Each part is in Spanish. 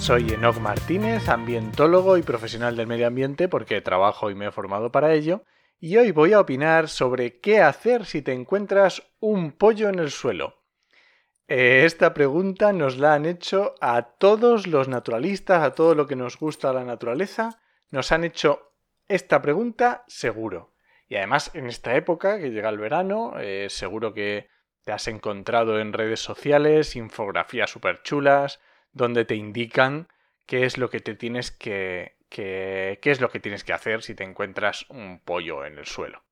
Soy Enoch Martínez, ambientólogo y profesional del medio ambiente porque trabajo y me he formado para ello, y hoy voy a opinar sobre qué hacer si te encuentras un pollo en el suelo. Eh, esta pregunta nos la han hecho a todos los naturalistas, a todo lo que nos gusta la naturaleza, nos han hecho esta pregunta seguro. Y además en esta época que llega el verano, eh, seguro que te has encontrado en redes sociales infografías súper chulas, donde te indican qué es lo que te tienes que, qué es lo que tienes que hacer si te encuentras un pollo en el suelo.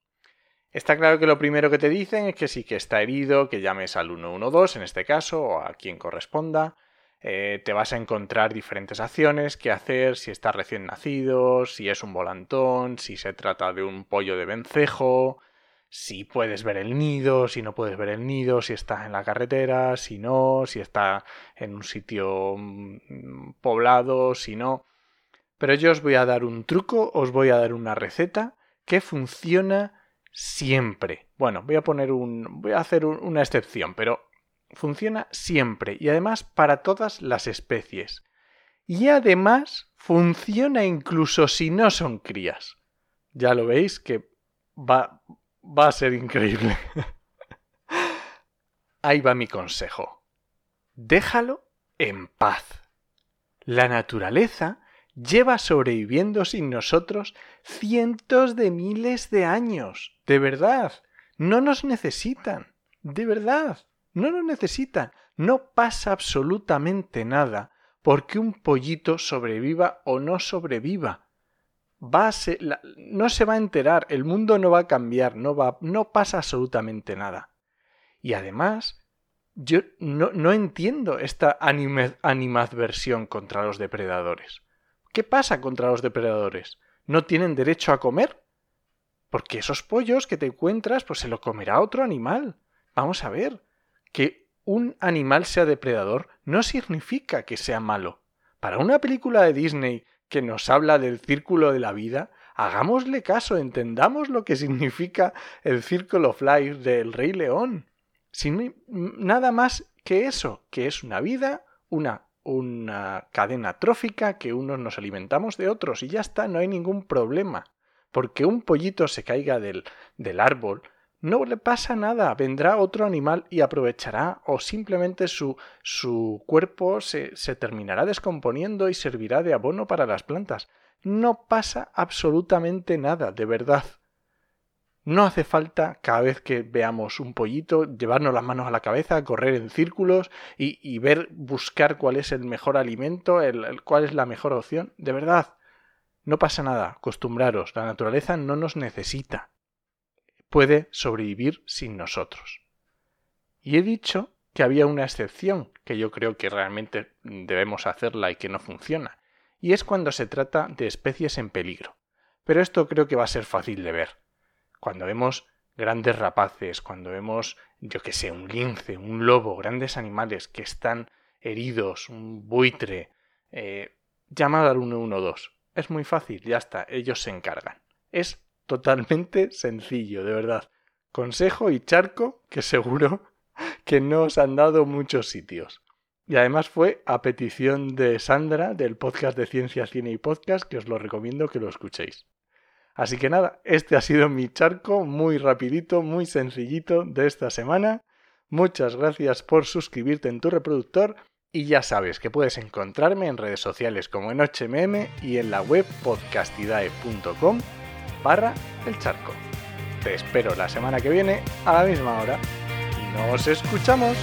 Está claro que lo primero que te dicen es que sí que está herido, que llames al 112 en este caso, o a quien corresponda. Eh, te vas a encontrar diferentes acciones que hacer si está recién nacido, si es un volantón, si se trata de un pollo de vencejo, si puedes ver el nido, si no puedes ver el nido, si está en la carretera, si no, si está en un sitio mm, poblado, si no. Pero yo os voy a dar un truco, os voy a dar una receta que funciona siempre. Bueno, voy a poner un. voy a hacer una excepción, pero funciona siempre y además para todas las especies. Y además funciona incluso si no son crías. Ya lo veis que va, va a ser increíble. Ahí va mi consejo. Déjalo en paz. La naturaleza lleva sobreviviendo sin nosotros cientos de miles de años. De verdad. No nos necesitan. De verdad. No nos necesitan. No pasa absolutamente nada porque un pollito sobreviva o no sobreviva va no se va a enterar, el mundo no va a cambiar, no, va, no pasa absolutamente nada. Y además, yo no, no entiendo esta animadversión contra los depredadores. ¿Qué pasa contra los depredadores? ¿No tienen derecho a comer? Porque esos pollos que te encuentras, pues se lo comerá otro animal. Vamos a ver, que un animal sea depredador no significa que sea malo. Para una película de Disney que nos habla del círculo de la vida, hagámosle caso, entendamos lo que significa el Circle of Life del Rey León. Sin nada más que eso, que es una vida, una, una cadena trófica, que unos nos alimentamos de otros y ya está, no hay ningún problema. Porque un pollito se caiga del, del árbol no le pasa nada, vendrá otro animal y aprovechará o simplemente su, su cuerpo se, se terminará descomponiendo y servirá de abono para las plantas. No pasa absolutamente nada, de verdad. No hace falta cada vez que veamos un pollito llevarnos las manos a la cabeza, correr en círculos y, y ver, buscar cuál es el mejor alimento, el, cuál es la mejor opción. De verdad, no pasa nada, acostumbraros, la naturaleza no nos necesita puede sobrevivir sin nosotros. Y he dicho que había una excepción, que yo creo que realmente debemos hacerla y que no funciona, y es cuando se trata de especies en peligro. Pero esto creo que va a ser fácil de ver. Cuando vemos grandes rapaces, cuando vemos, yo que sé, un lince, un lobo, grandes animales que están heridos, un buitre, eh, llamad al 112. Es muy fácil, ya está, ellos se encargan. Es totalmente sencillo, de verdad. Consejo y charco que seguro que no os han dado muchos sitios. Y además fue a petición de Sandra del podcast de Ciencia, Cine y Podcast que os lo recomiendo que lo escuchéis. Así que nada, este ha sido mi charco muy rapidito, muy sencillito de esta semana. Muchas gracias por suscribirte en tu reproductor y ya sabes que puedes encontrarme en redes sociales como en HMM y en la web podcastidae.com barra el charco. Te espero la semana que viene a la misma hora. ¡Nos escuchamos!